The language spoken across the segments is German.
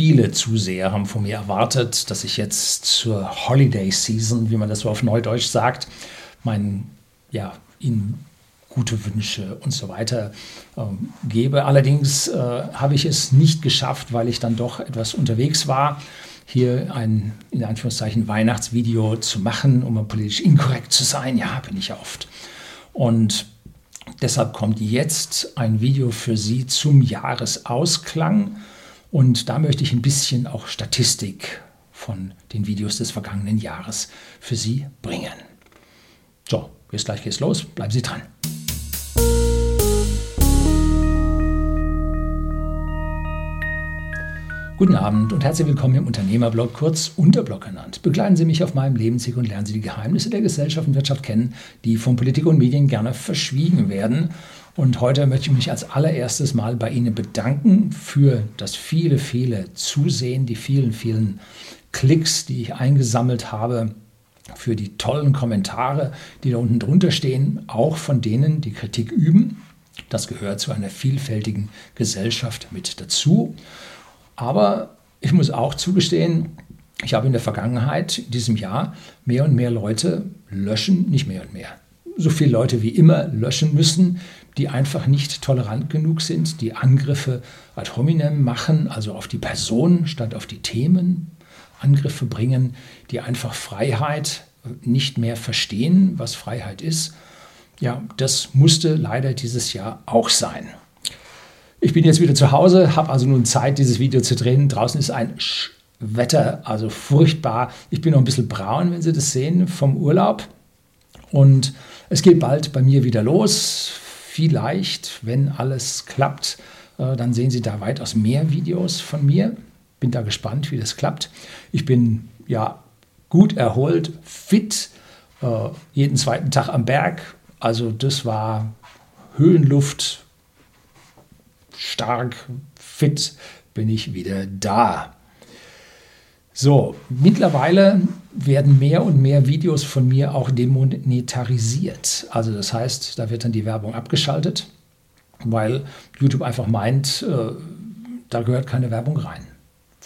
Viele Zuseher haben von mir erwartet, dass ich jetzt zur Holiday Season, wie man das so auf Neudeutsch sagt, mein, ja, Ihnen gute Wünsche und so weiter äh, gebe. Allerdings äh, habe ich es nicht geschafft, weil ich dann doch etwas unterwegs war, hier ein in Anführungszeichen Weihnachtsvideo zu machen, um politisch inkorrekt zu sein. Ja, bin ich ja oft. Und deshalb kommt jetzt ein Video für Sie zum Jahresausklang. Und da möchte ich ein bisschen auch Statistik von den Videos des vergangenen Jahres für Sie bringen. So, jetzt gleich geht's los. Bleiben Sie dran. Guten Abend und herzlich willkommen im Unternehmerblog, kurz Unterblog genannt. Begleiten Sie mich auf meinem Lebensweg und lernen Sie die Geheimnisse der Gesellschaft und Wirtschaft kennen, die von Politik und Medien gerne verschwiegen werden. Und heute möchte ich mich als allererstes mal bei Ihnen bedanken für das viele, viele Zusehen, die vielen, vielen Klicks, die ich eingesammelt habe, für die tollen Kommentare, die da unten drunter stehen, auch von denen, die Kritik üben. Das gehört zu einer vielfältigen Gesellschaft mit dazu. Aber ich muss auch zugestehen, ich habe in der Vergangenheit, in diesem Jahr, mehr und mehr Leute löschen, nicht mehr und mehr, so viele Leute wie immer löschen müssen, die einfach nicht tolerant genug sind, die Angriffe ad hominem machen, also auf die Person statt auf die Themen, Angriffe bringen, die einfach Freiheit nicht mehr verstehen, was Freiheit ist. Ja, das musste leider dieses Jahr auch sein. Ich bin jetzt wieder zu Hause, habe also nun Zeit, dieses Video zu drehen. Draußen ist ein Wetter, also furchtbar. Ich bin noch ein bisschen braun, wenn Sie das sehen, vom Urlaub. Und es geht bald bei mir wieder los. Vielleicht, wenn alles klappt, äh, dann sehen Sie da weitaus mehr Videos von mir. Bin da gespannt, wie das klappt. Ich bin ja gut erholt, fit, äh, jeden zweiten Tag am Berg. Also das war Höhenluft, stark, fit bin ich wieder da. So, mittlerweile werden mehr und mehr Videos von mir auch demonetarisiert. Also das heißt, da wird dann die Werbung abgeschaltet, weil YouTube einfach meint, äh, da gehört keine Werbung rein.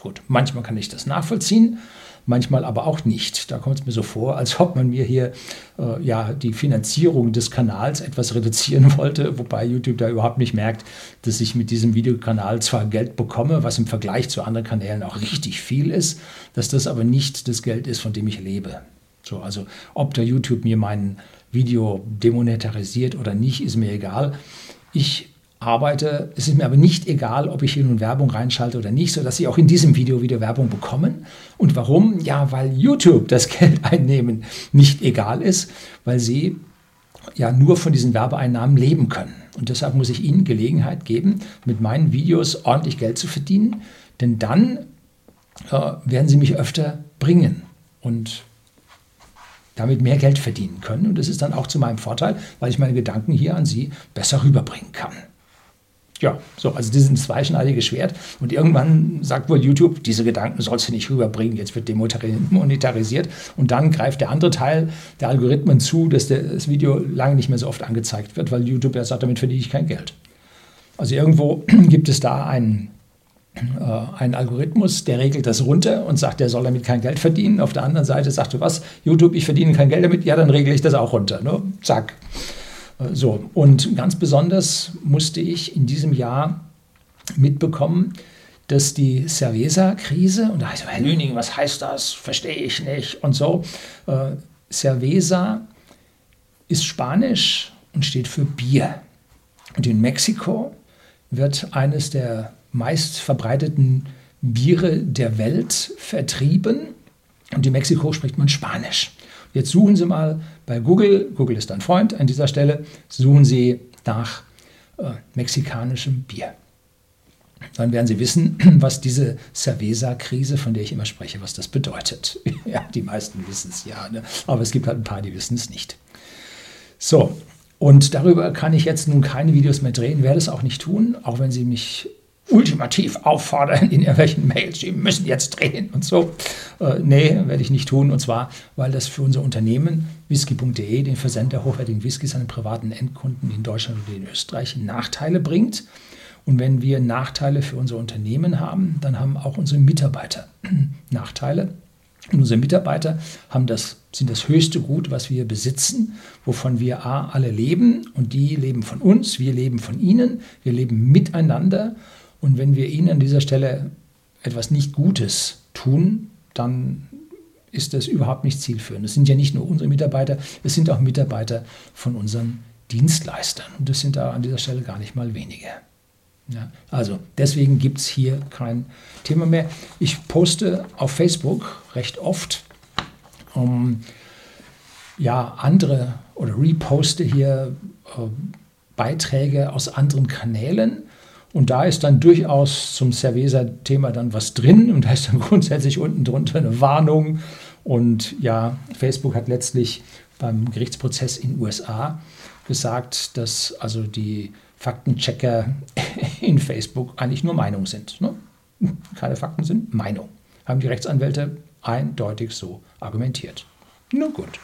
Gut, manchmal kann ich das nachvollziehen manchmal aber auch nicht. Da kommt es mir so vor, als ob man mir hier äh, ja die Finanzierung des Kanals etwas reduzieren wollte, wobei YouTube da überhaupt nicht merkt, dass ich mit diesem Videokanal zwar Geld bekomme, was im Vergleich zu anderen Kanälen auch richtig viel ist, dass das aber nicht das Geld ist, von dem ich lebe. So, also ob der YouTube mir mein Video demonetarisiert oder nicht, ist mir egal. Ich arbeite. Es ist mir aber nicht egal, ob ich hier nun Werbung reinschalte oder nicht, sodass Sie auch in diesem Video wieder Werbung bekommen. Und warum? Ja, weil YouTube das Geld einnehmen nicht egal ist, weil Sie ja nur von diesen Werbeeinnahmen leben können. Und deshalb muss ich Ihnen Gelegenheit geben, mit meinen Videos ordentlich Geld zu verdienen, denn dann äh, werden Sie mich öfter bringen und damit mehr Geld verdienen können. Und das ist dann auch zu meinem Vorteil, weil ich meine Gedanken hier an Sie besser rüberbringen kann ja, so, also ein zweischneidiges Schwert. Und irgendwann sagt wohl YouTube, diese Gedanken sollst du nicht rüberbringen, jetzt wird demonetarisiert. Und dann greift der andere Teil der Algorithmen zu, dass das Video lange nicht mehr so oft angezeigt wird, weil YouTube ja sagt, damit verdiene ich kein Geld. Also irgendwo gibt es da einen, äh, einen Algorithmus, der regelt das runter und sagt, der soll damit kein Geld verdienen. Auf der anderen Seite sagt du was, YouTube, ich verdiene kein Geld damit, ja, dann regle ich das auch runter. Ne? Zack. Äh, so, und ganz besonders musste ich in diesem Jahr mitbekommen, dass die Cerveza-Krise, und da heißt Herr Lüning, was heißt das? Verstehe ich nicht und so. Äh, Cerveza ist Spanisch und steht für Bier. Und in Mexiko wird eines der meist verbreiteten Biere der Welt vertrieben. Und in Mexiko spricht man Spanisch. Jetzt suchen Sie mal bei Google, Google ist ein Freund an dieser Stelle, suchen Sie nach äh, mexikanischem Bier. Dann werden Sie wissen, was diese Cerveza-Krise, von der ich immer spreche, was das bedeutet. ja, die meisten wissen es ja, ne? aber es gibt halt ein paar, die wissen es nicht. So, und darüber kann ich jetzt nun keine Videos mehr drehen, werde es auch nicht tun, auch wenn Sie mich ultimativ auffordern in irgendwelchen Mails, Sie müssen jetzt drehen und so. Äh, nee, werde ich nicht tun. Und zwar, weil das für unser Unternehmen whisky.de, den Versend der hochwertigen Whiskys an privaten Endkunden in Deutschland und in Österreich, Nachteile bringt. Und wenn wir Nachteile für unser Unternehmen haben, dann haben auch unsere Mitarbeiter Nachteile. Und unsere Mitarbeiter haben das, sind das höchste Gut, was wir besitzen, wovon wir A, alle leben und die leben von uns, wir leben von ihnen, wir leben miteinander. Und wenn wir ihnen an dieser Stelle etwas nicht Gutes tun, dann ist das überhaupt nicht zielführend. Es sind ja nicht nur unsere Mitarbeiter, es sind auch Mitarbeiter von unseren Dienstleistern. Und das sind da an dieser Stelle gar nicht mal wenige. Ja, also deswegen gibt es hier kein Thema mehr. Ich poste auf Facebook recht oft um, ja, andere oder reposte hier äh, Beiträge aus anderen Kanälen. Und da ist dann durchaus zum Cerveza-Thema dann was drin und da ist dann grundsätzlich unten drunter eine Warnung. Und ja, Facebook hat letztlich beim Gerichtsprozess in USA gesagt, dass also die Faktenchecker in Facebook eigentlich nur Meinung sind. Ne? Keine Fakten sind Meinung. Haben die Rechtsanwälte eindeutig so argumentiert. Nun gut.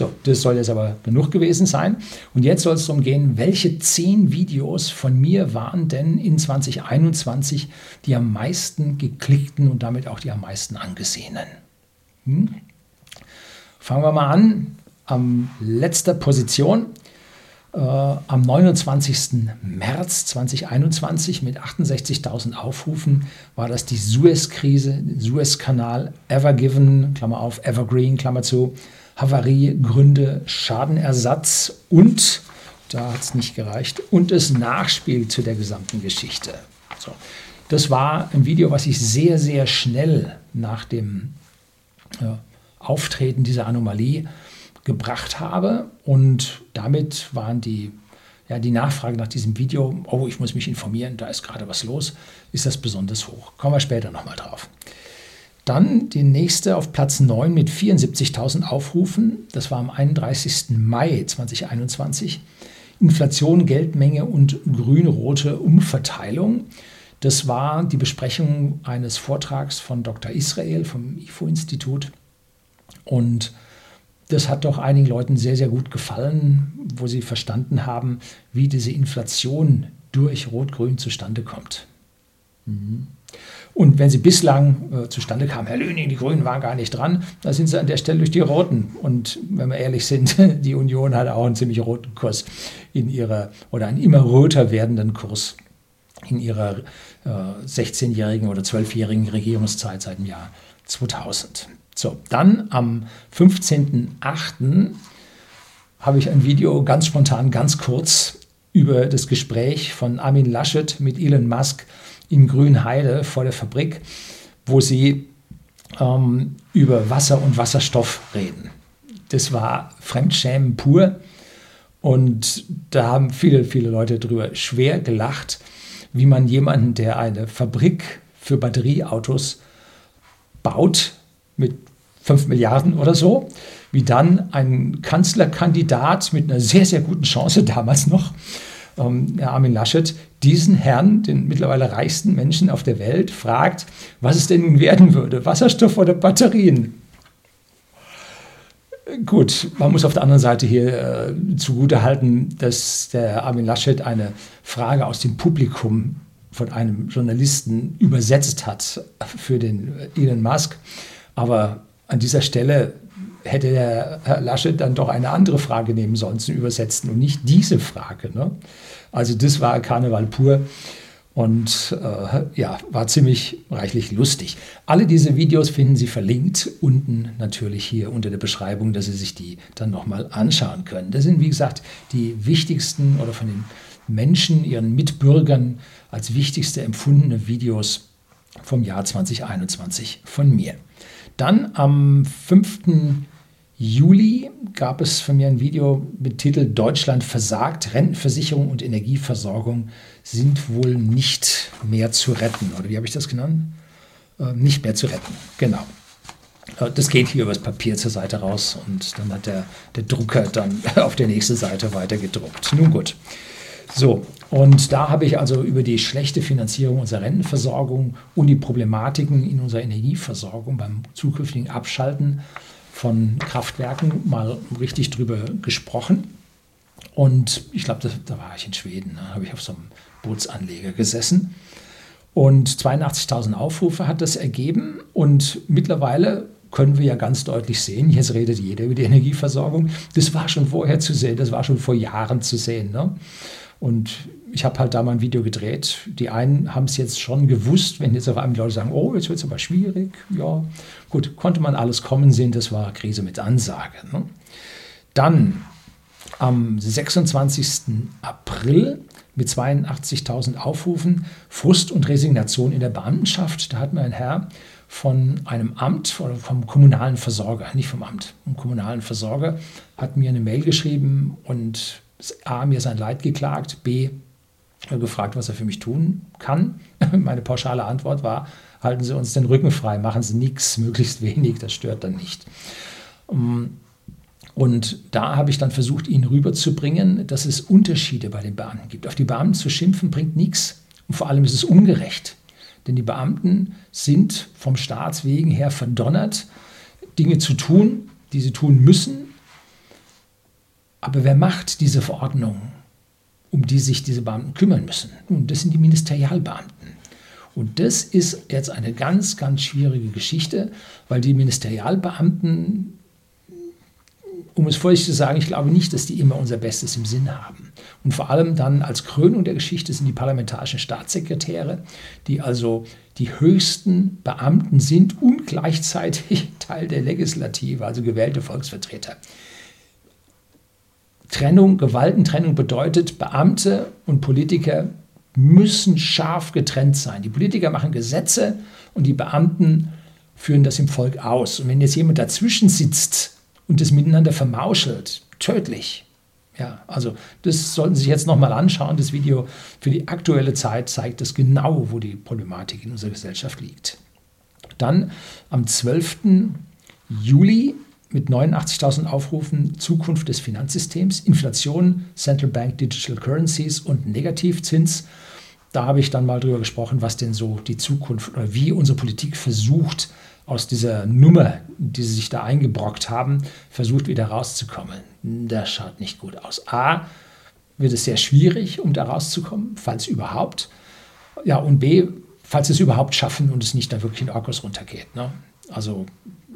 So, das soll jetzt aber genug gewesen sein. Und jetzt soll es darum gehen, welche zehn Videos von mir waren denn in 2021 die am meisten geklickten und damit auch die am meisten angesehenen. Hm? Fangen wir mal an. Am letzter Position äh, am 29. März 2021 mit 68.000 Aufrufen war das die Suez-Krise, Suez-Kanal, Evergiven, Klammer auf, Evergreen, Klammer zu, Havarie, Gründe, Schadenersatz und, da hat es nicht gereicht, und das Nachspiel zu der gesamten Geschichte. So. Das war ein Video, was ich sehr, sehr schnell nach dem äh, Auftreten dieser Anomalie gebracht habe. Und damit waren die, ja, die Nachfrage nach diesem Video, oh, ich muss mich informieren, da ist gerade was los, ist das besonders hoch. Kommen wir später nochmal drauf. Dann die nächste auf Platz 9 mit 74.000 Aufrufen. Das war am 31. Mai 2021. Inflation, Geldmenge und grün-rote Umverteilung. Das war die Besprechung eines Vortrags von Dr. Israel vom IFO-Institut. Und das hat doch einigen Leuten sehr, sehr gut gefallen, wo sie verstanden haben, wie diese Inflation durch Rot-Grün zustande kommt. Mhm. Und wenn sie bislang äh, zustande kam, Herr Löning, die Grünen waren gar nicht dran, da sind sie an der Stelle durch die Roten. Und wenn wir ehrlich sind, die Union hat auch einen ziemlich roten Kurs in ihrer, oder einen immer röter werdenden Kurs in ihrer äh, 16-jährigen oder 12-jährigen Regierungszeit seit dem Jahr 2000. So, dann am 15.08. habe ich ein Video ganz spontan, ganz kurz über das Gespräch von Armin Laschet mit Elon Musk in Grünheide vor der Fabrik, wo sie ähm, über Wasser und Wasserstoff reden. Das war Fremdschämen pur und da haben viele, viele Leute drüber schwer gelacht, wie man jemanden, der eine Fabrik für Batterieautos baut, mit 5 Milliarden oder so, wie dann ein Kanzlerkandidat mit einer sehr, sehr guten Chance damals noch, ähm, Armin Laschet, diesen Herrn, den mittlerweile reichsten Menschen auf der Welt, fragt, was es denn nun werden würde, Wasserstoff oder Batterien. Gut, man muss auf der anderen Seite hier äh, zugutehalten, dass der Armin Laschet eine Frage aus dem Publikum von einem Journalisten übersetzt hat für den Elon Musk. Aber an dieser Stelle hätte der Herr Laschet dann doch eine andere Frage nehmen sollen zum Übersetzen und nicht diese Frage. Ne? Also das war Karneval pur und äh, ja, war ziemlich reichlich lustig. Alle diese Videos finden Sie verlinkt unten natürlich hier unter der Beschreibung, dass Sie sich die dann nochmal anschauen können. Das sind, wie gesagt, die wichtigsten oder von den Menschen, ihren Mitbürgern als wichtigste empfundene Videos vom Jahr 2021 von mir. Dann am 5. Juli gab es von mir ein Video mit Titel Deutschland versagt, Rentenversicherung und Energieversorgung sind wohl nicht mehr zu retten. Oder wie habe ich das genannt? Äh, nicht mehr zu retten, genau. Äh, das geht hier übers Papier zur Seite raus und dann hat der, der Drucker dann auf der nächsten Seite weiter gedruckt. Nun gut. So, und da habe ich also über die schlechte Finanzierung unserer Rentenversorgung und die Problematiken in unserer Energieversorgung beim zukünftigen Abschalten von Kraftwerken mal richtig drüber gesprochen. Und ich glaube, da war ich in Schweden, da habe ich auf so einem Bootsanleger gesessen. Und 82.000 Aufrufe hat das ergeben. Und mittlerweile können wir ja ganz deutlich sehen, jetzt redet jeder über die Energieversorgung. Das war schon vorher zu sehen, das war schon vor Jahren zu sehen. Ne? Und ich habe halt da mal ein Video gedreht. Die einen haben es jetzt schon gewusst, wenn jetzt auf einmal Leute sagen, oh, jetzt wird es aber schwierig. Ja, gut, konnte man alles kommen sehen, das war Krise mit Ansage. Ne? Dann am 26. April mit 82.000 Aufrufen Frust und Resignation in der Beamtenschaft. Da hat mir ein Herr von einem Amt oder vom kommunalen Versorger, nicht vom Amt, vom kommunalen Versorger, hat mir eine Mail geschrieben und A, mir sein Leid geklagt, B, gefragt, was er für mich tun kann. Meine pauschale Antwort war, halten Sie uns den Rücken frei, machen Sie nichts, möglichst wenig, das stört dann nicht. Ähm, und da habe ich dann versucht, ihn rüberzubringen, dass es Unterschiede bei den Beamten gibt. Auf die Beamten zu schimpfen bringt nichts. Und vor allem ist es ungerecht. Denn die Beamten sind vom Staatswegen her verdonnert, Dinge zu tun, die sie tun müssen. Aber wer macht diese Verordnungen, um die sich diese Beamten kümmern müssen? Nun, das sind die Ministerialbeamten. Und das ist jetzt eine ganz, ganz schwierige Geschichte, weil die Ministerialbeamten um es vorsichtig zu sagen, ich glaube nicht, dass die immer unser Bestes im Sinn haben. Und vor allem dann als Krönung der Geschichte sind die parlamentarischen Staatssekretäre, die also die höchsten Beamten sind und gleichzeitig Teil der Legislative, also gewählte Volksvertreter. Trennung, Gewaltentrennung bedeutet, Beamte und Politiker müssen scharf getrennt sein. Die Politiker machen Gesetze und die Beamten führen das im Volk aus. Und wenn jetzt jemand dazwischen sitzt, und das miteinander vermauschelt, tödlich. Ja, also das sollten Sie sich jetzt nochmal anschauen. Das Video für die aktuelle Zeit zeigt es genau, wo die Problematik in unserer Gesellschaft liegt. Dann am 12. Juli mit 89.000 Aufrufen Zukunft des Finanzsystems, Inflation, Central Bank Digital Currencies und Negativzins. Da habe ich dann mal drüber gesprochen, was denn so die Zukunft oder wie unsere Politik versucht, aus dieser Nummer, die sie sich da eingebrockt haben, versucht wieder rauszukommen. Das schaut nicht gut aus. A, wird es sehr schwierig, um da rauszukommen, falls überhaupt. Ja, und B, falls sie es überhaupt schaffen und es nicht da wirklich in Orkus runtergeht. Ne? Also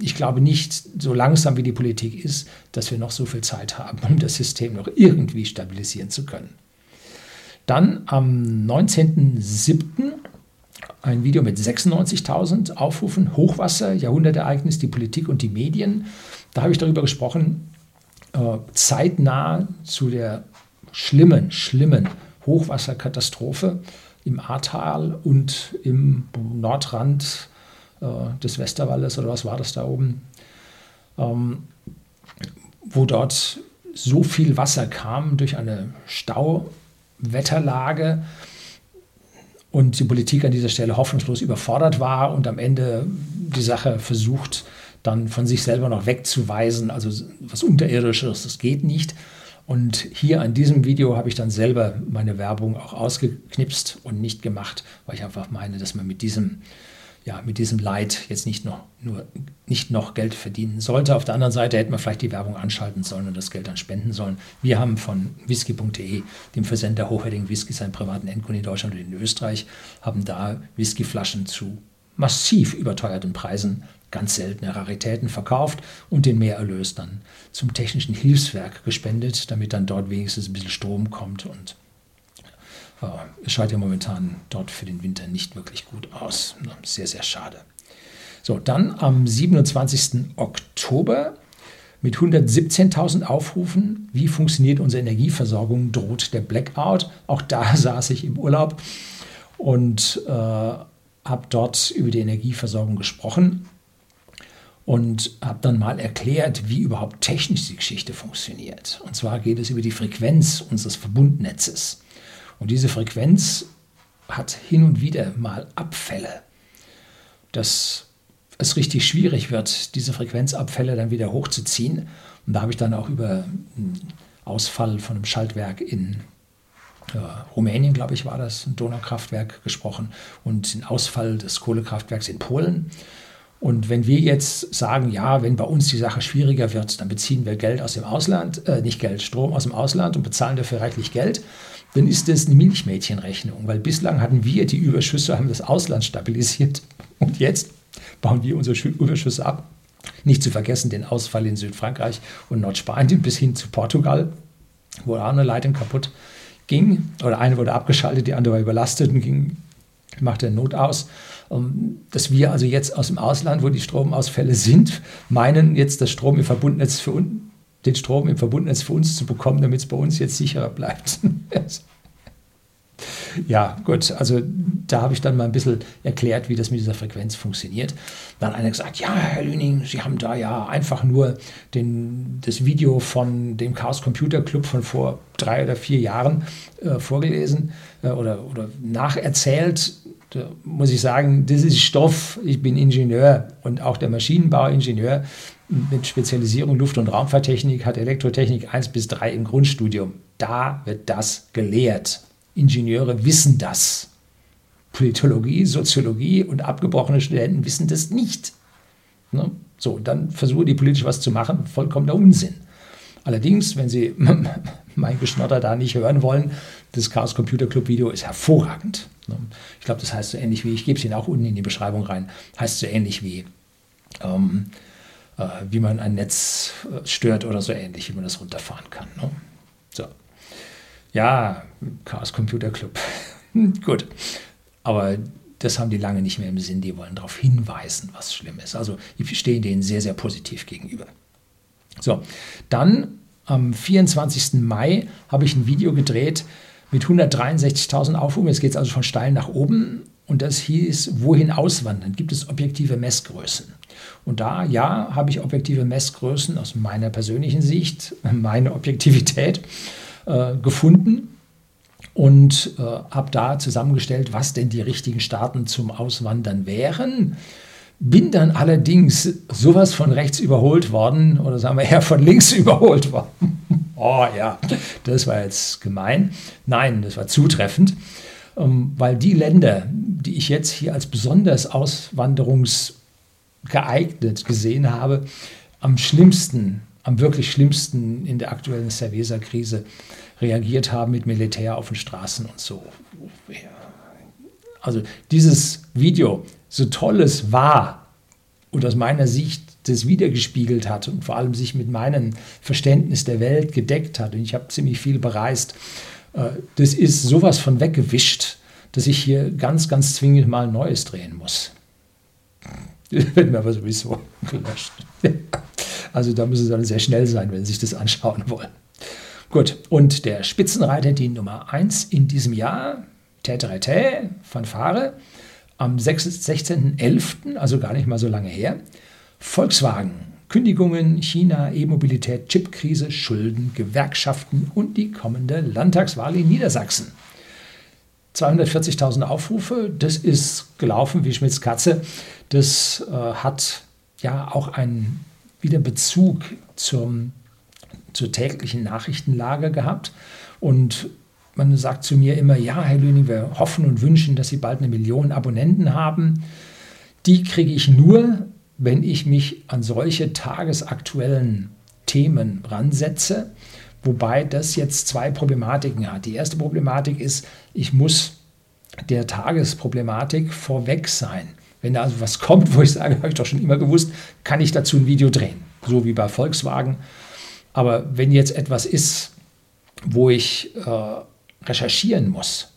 ich glaube nicht, so langsam wie die Politik ist, dass wir noch so viel Zeit haben, um das System noch irgendwie stabilisieren zu können. Dann am 19.07 ein Video mit 96.000 Aufrufen, Hochwasser, Jahrhundertereignis, die Politik und die Medien. Da habe ich darüber gesprochen, äh, zeitnah zu der schlimmen, schlimmen Hochwasserkatastrophe im Ahrtal und im Nordrand des Westerwaldes oder was war das da oben, ähm, wo dort so viel Wasser kam durch eine Stauwetterlage, und die Politik an dieser Stelle hoffnungslos überfordert war und am Ende die Sache versucht, dann von sich selber noch wegzuweisen, also was Unterirdisches, das geht nicht. Und hier an diesem Video habe ich dann selber meine Werbung auch ausgeknipst und nicht gemacht, weil ich einfach meine, dass man mit diesem ja, mit diesem Leid jetzt nicht noch, nur, nicht noch Geld verdienen sollte. Auf der anderen Seite hätte man vielleicht die Werbung anschalten sollen und das Geld dann spenden sollen. Wir haben von whisky.de, dem Versender hochwertigen Whiskys, einen privaten Endkunden in Deutschland und in Österreich, haben da Whiskyflaschen zu massiv überteuerten Preisen ganz seltene Raritäten verkauft und den Mehrerlös dann zum technischen Hilfswerk gespendet, damit dann dort wenigstens ein bisschen Strom kommt und es schaut ja momentan dort für den Winter nicht wirklich gut aus. Sehr, sehr schade. So, dann am 27. Oktober mit 117.000 Aufrufen. Wie funktioniert unsere Energieversorgung? Droht der Blackout? Auch da saß ich im Urlaub und äh, habe dort über die Energieversorgung gesprochen und habe dann mal erklärt, wie überhaupt technisch die Geschichte funktioniert. Und zwar geht es über die Frequenz unseres Verbundnetzes. Und diese Frequenz hat hin und wieder mal Abfälle, dass es richtig schwierig wird, diese Frequenzabfälle dann wieder hochzuziehen. Und da habe ich dann auch über einen Ausfall von einem Schaltwerk in äh, Rumänien, glaube ich, war das, ein Donaukraftwerk gesprochen und den Ausfall des Kohlekraftwerks in Polen. Und wenn wir jetzt sagen, ja, wenn bei uns die Sache schwieriger wird, dann beziehen wir Geld aus dem Ausland, äh, nicht Geld, Strom aus dem Ausland und bezahlen dafür reichlich Geld, dann ist das eine Milchmädchenrechnung, weil bislang hatten wir die Überschüsse, haben das Ausland stabilisiert und jetzt bauen wir unsere Überschüsse ab. Nicht zu vergessen den Ausfall in Südfrankreich und Nordspanien bis hin zu Portugal, wo auch eine Leitung kaputt ging oder eine wurde abgeschaltet, die andere war überlastet und ging, machte Not aus. Ähm, dass wir also jetzt aus dem Ausland, wo die Stromausfälle sind, meinen jetzt das Strom im Verbundnetz für uns, den Strom im Verbundnetz für uns zu bekommen, damit es bei uns jetzt sicherer bleibt. ja, gut, also da habe ich dann mal ein bisschen erklärt, wie das mit dieser Frequenz funktioniert. Dann hat einer gesagt, ja, Herr Lüning, Sie haben da ja einfach nur den, das Video von dem Chaos Computer Club von vor drei oder vier Jahren äh, vorgelesen äh, oder, oder nacherzählt da muss ich sagen, das ist Stoff. Ich bin Ingenieur und auch der Maschinenbauingenieur mit Spezialisierung Luft- und Raumfahrttechnik hat Elektrotechnik 1 bis 3 im Grundstudium. Da wird das gelehrt. Ingenieure wissen das. Politologie, Soziologie und abgebrochene Studenten wissen das nicht. Ne? So, dann versuche die politisch was zu machen, vollkommener Unsinn. Allerdings, wenn Sie mein Geschnotter da nicht hören wollen, das Chaos Computer Club Video ist hervorragend. Ne? Ich glaube, das heißt so ähnlich wie, ich gebe es Ihnen auch unten in die Beschreibung rein, heißt so ähnlich wie, ähm, äh, wie man ein Netz äh, stört oder so ähnlich, wie man das runterfahren kann. Ne? So. Ja, Chaos Computer Club. Gut. Aber das haben die lange nicht mehr im Sinn. Die wollen darauf hinweisen, was schlimm ist. Also ich stehe denen sehr, sehr positiv gegenüber. So, dann am 24. Mai habe ich ein Video gedreht mit 163.000 Aufrufen. Jetzt geht es also von steil nach oben. Und das hieß, wohin auswandern? Gibt es objektive Messgrößen? Und da, ja, habe ich objektive Messgrößen aus meiner persönlichen Sicht, meine Objektivität äh, gefunden und äh, habe da zusammengestellt, was denn die richtigen Staaten zum Auswandern wären. Bin dann allerdings sowas von rechts überholt worden, oder sagen wir eher von links überholt worden. Oh ja, das war jetzt gemein. Nein, das war zutreffend, ähm, weil die Länder, die ich jetzt hier als besonders auswanderungsgeeignet gesehen habe, am schlimmsten, am wirklich schlimmsten in der aktuellen Cerveza-Krise reagiert haben mit Militär auf den Straßen und so. Also dieses Video so toll es war und aus meiner Sicht das wiedergespiegelt hat und vor allem sich mit meinem Verständnis der Welt gedeckt hat, und ich habe ziemlich viel bereist, äh, das ist sowas von weggewischt, dass ich hier ganz, ganz zwingend mal Neues drehen muss. Das wird mir aber sowieso gelöscht. Also da müssen Sie dann sehr schnell sein, wenn Sie sich das anschauen wollen. Gut, und der Spitzenreiter, die Nummer 1 in diesem Jahr, Täterete, Fanfare, am 16.11., also gar nicht mal so lange her, Volkswagen, Kündigungen, China, E-Mobilität, Chipkrise, Schulden, Gewerkschaften und die kommende Landtagswahl in Niedersachsen. 240.000 Aufrufe, das ist gelaufen wie Schmidts Katze. Das äh, hat ja auch einen wieder Bezug zum, zur täglichen Nachrichtenlage gehabt. Und man sagt zu mir immer, ja, Herr Lüning, wir hoffen und wünschen, dass Sie bald eine Million Abonnenten haben. Die kriege ich nur, wenn ich mich an solche tagesaktuellen Themen ransetze, wobei das jetzt zwei Problematiken hat. Die erste Problematik ist, ich muss der Tagesproblematik vorweg sein. Wenn da also was kommt, wo ich sage, habe ich doch schon immer gewusst, kann ich dazu ein Video drehen, so wie bei Volkswagen. Aber wenn jetzt etwas ist, wo ich äh, recherchieren muss,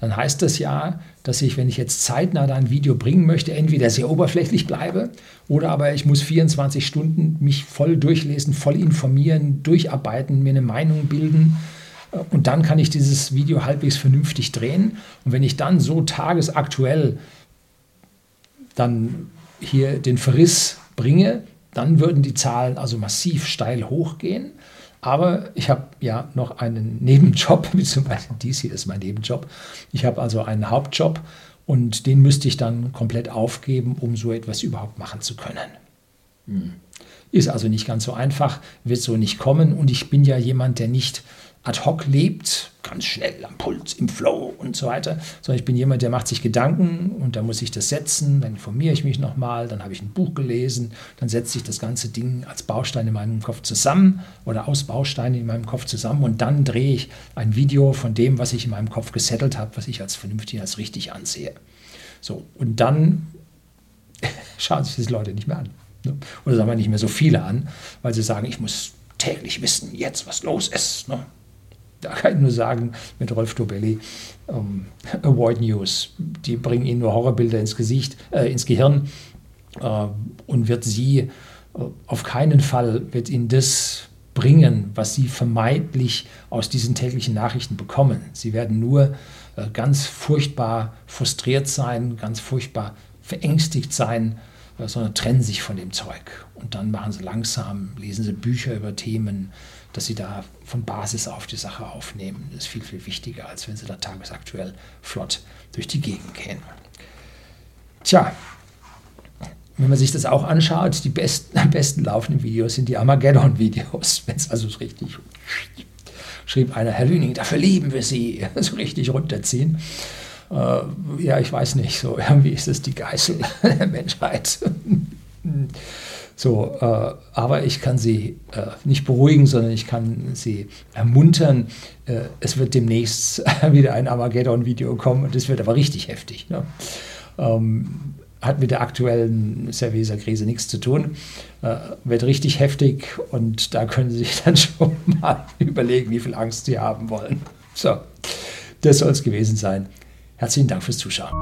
dann heißt das ja, dass ich, wenn ich jetzt zeitnah da ein Video bringen möchte, entweder sehr oberflächlich bleibe oder aber ich muss 24 Stunden mich voll durchlesen, voll informieren, durcharbeiten, mir eine Meinung bilden und dann kann ich dieses Video halbwegs vernünftig drehen. Und wenn ich dann so tagesaktuell dann hier den Verriss bringe, dann würden die Zahlen also massiv steil hochgehen. Aber ich habe ja noch einen Nebenjob, beziehungsweise dies hier ist mein Nebenjob. Ich habe also einen Hauptjob und den müsste ich dann komplett aufgeben, um so etwas überhaupt machen zu können. Hm. Ist also nicht ganz so einfach, wird so nicht kommen und ich bin ja jemand, der nicht ad hoc lebt, ganz schnell am Puls, im Flow und so weiter, sondern ich bin jemand, der macht sich Gedanken und dann muss ich das setzen, dann informiere ich mich nochmal, dann habe ich ein Buch gelesen, dann setze ich das ganze Ding als Baustein in meinem Kopf zusammen oder aus Bausteinen in meinem Kopf zusammen und dann drehe ich ein Video von dem, was ich in meinem Kopf gesettelt habe, was ich als vernünftig, als richtig ansehe. So, und dann schauen sich das Leute nicht mehr an. Ne? Oder sagen wir nicht mehr so viele an, weil sie sagen, ich muss täglich wissen, jetzt was los ist. Ne? Da kann ich nur sagen, mit Rolf Dobelli, ähm, Avoid News, die bringen Ihnen nur Horrorbilder ins Gesicht, äh, ins Gehirn äh, und wird Sie äh, auf keinen Fall wird Ihnen das bringen, was Sie vermeintlich aus diesen täglichen Nachrichten bekommen. Sie werden nur äh, ganz furchtbar frustriert sein, ganz furchtbar verängstigt sein, äh, sondern trennen sich von dem Zeug. Und dann machen sie langsam, lesen sie Bücher über Themen, dass sie da von Basis auf die Sache aufnehmen. Ist viel, viel wichtiger, als wenn sie da tagesaktuell flott durch die Gegend gehen. Tja, wenn man sich das auch anschaut, die besten, am besten laufenden Videos sind die Armageddon-Videos, wenn es also richtig schrieb einer, Herr Lüning, dafür lieben wir Sie, so richtig runterziehen. Äh, ja, ich weiß nicht, so irgendwie ist es die Geißel der Menschheit. So, äh, aber ich kann sie äh, nicht beruhigen, sondern ich kann sie ermuntern. Äh, es wird demnächst wieder ein Armageddon-Video kommen und es wird aber richtig heftig. Ne? Ähm, hat mit der aktuellen Cerveza-Krise nichts zu tun. Äh, wird richtig heftig und da können Sie sich dann schon mal überlegen, wie viel Angst Sie haben wollen. So, das soll es gewesen sein. Herzlichen Dank fürs Zuschauen.